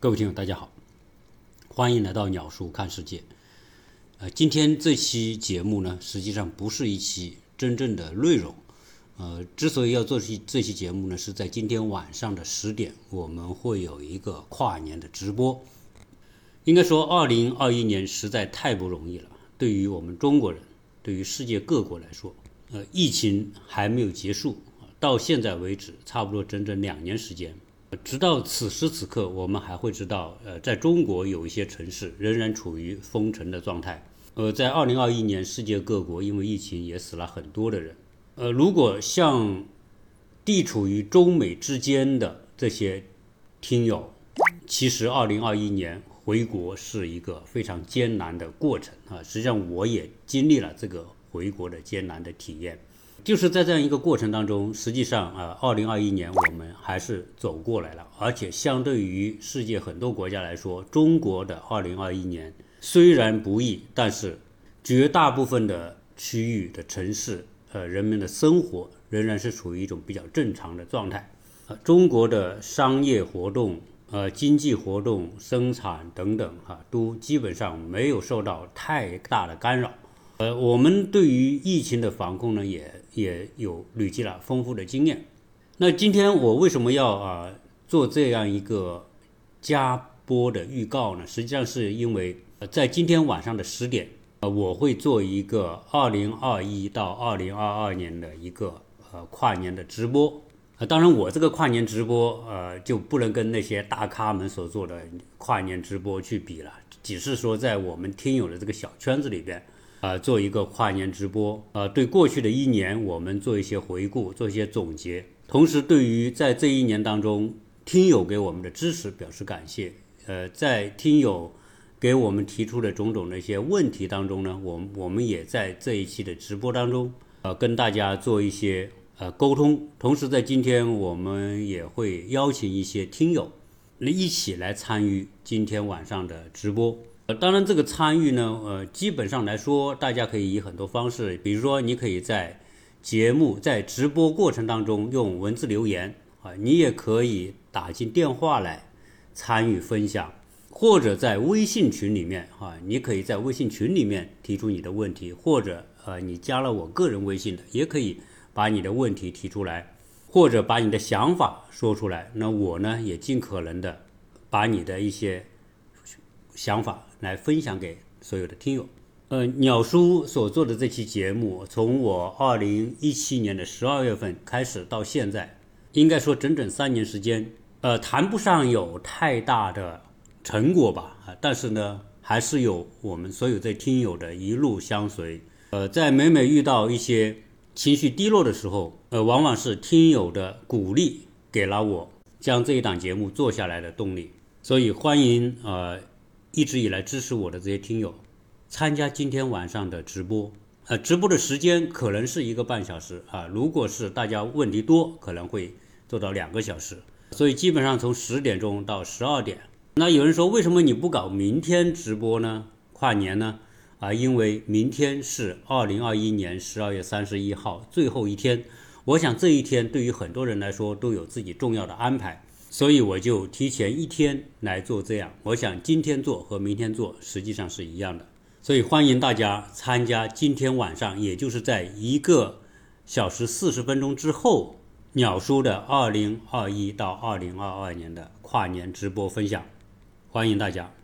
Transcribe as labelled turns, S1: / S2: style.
S1: 各位听友，大家好，欢迎来到鸟叔看世界。呃，今天这期节目呢，实际上不是一期真正的内容。呃，之所以要做这这期节目呢，是在今天晚上的十点，我们会有一个跨年的直播。应该说，二零二一年实在太不容易了，对于我们中国人，对于世界各国来说，呃，疫情还没有结束，到现在为止，差不多整整两年时间。直到此时此刻，我们还会知道，呃，在中国有一些城市仍然处于封城的状态。呃，在二零二一年，世界各国因为疫情也死了很多的人。呃，如果像地处于中美之间的这些听友，其实二零二一年回国是一个非常艰难的过程啊。实际上，我也经历了这个回国的艰难的体验。就是在这样一个过程当中，实际上啊，二零二一年我们还是走过来了，而且相对于世界很多国家来说，中国的二零二一年虽然不易，但是绝大部分的区域的城市，呃，人们的生活仍然是处于一种比较正常的状态，呃，中国的商业活动、呃，经济活动、生产等等，哈，都基本上没有受到太大的干扰。呃，我们对于疫情的防控呢，也也有累积了丰富的经验。那今天我为什么要啊做这样一个加播的预告呢？实际上是因为在今天晚上的十点，呃，我会做一个二零二一到二零二二年的一个呃跨年的直播。呃，当然我这个跨年直播呃就不能跟那些大咖们所做的跨年直播去比了，只是说在我们听友的这个小圈子里边。啊，做一个跨年直播，呃，对过去的一年我们做一些回顾，做一些总结，同时对于在这一年当中听友给我们的支持表示感谢。呃，在听友给我们提出的种种的一些问题当中呢，我我们也在这一期的直播当中，呃，跟大家做一些呃沟通。同时在今天我们也会邀请一些听友那一起来参与今天晚上的直播。呃，当然，这个参与呢，呃，基本上来说，大家可以以很多方式，比如说，你可以在节目在直播过程当中用文字留言啊，你也可以打进电话来参与分享，或者在微信群里面啊，你可以在微信群里面提出你的问题，或者呃，你加了我个人微信的，也可以把你的问题提出来，或者把你的想法说出来，那我呢也尽可能的把你的一些想法。来分享给所有的听友。呃，鸟叔所做的这期节目，从我二零一七年的十二月份开始到现在，应该说整整三年时间。呃，谈不上有太大的成果吧，啊，但是呢，还是有我们所有在听友的一路相随。呃，在每每遇到一些情绪低落的时候，呃，往往是听友的鼓励给了我将这一档节目做下来的动力。所以欢迎呃。一直以来支持我的这些听友，参加今天晚上的直播，呃，直播的时间可能是一个半小时啊。如果是大家问题多，可能会做到两个小时。所以基本上从十点钟到十二点。那有人说，为什么你不搞明天直播呢？跨年呢？啊，因为明天是二零二一年十二月三十一号最后一天。我想这一天对于很多人来说都有自己重要的安排。所以我就提前一天来做这样，我想今天做和明天做实际上是一样的，所以欢迎大家参加今天晚上，也就是在一个小时四十分钟之后，鸟叔的二零二一到二零二二年的跨年直播分享，欢迎大家。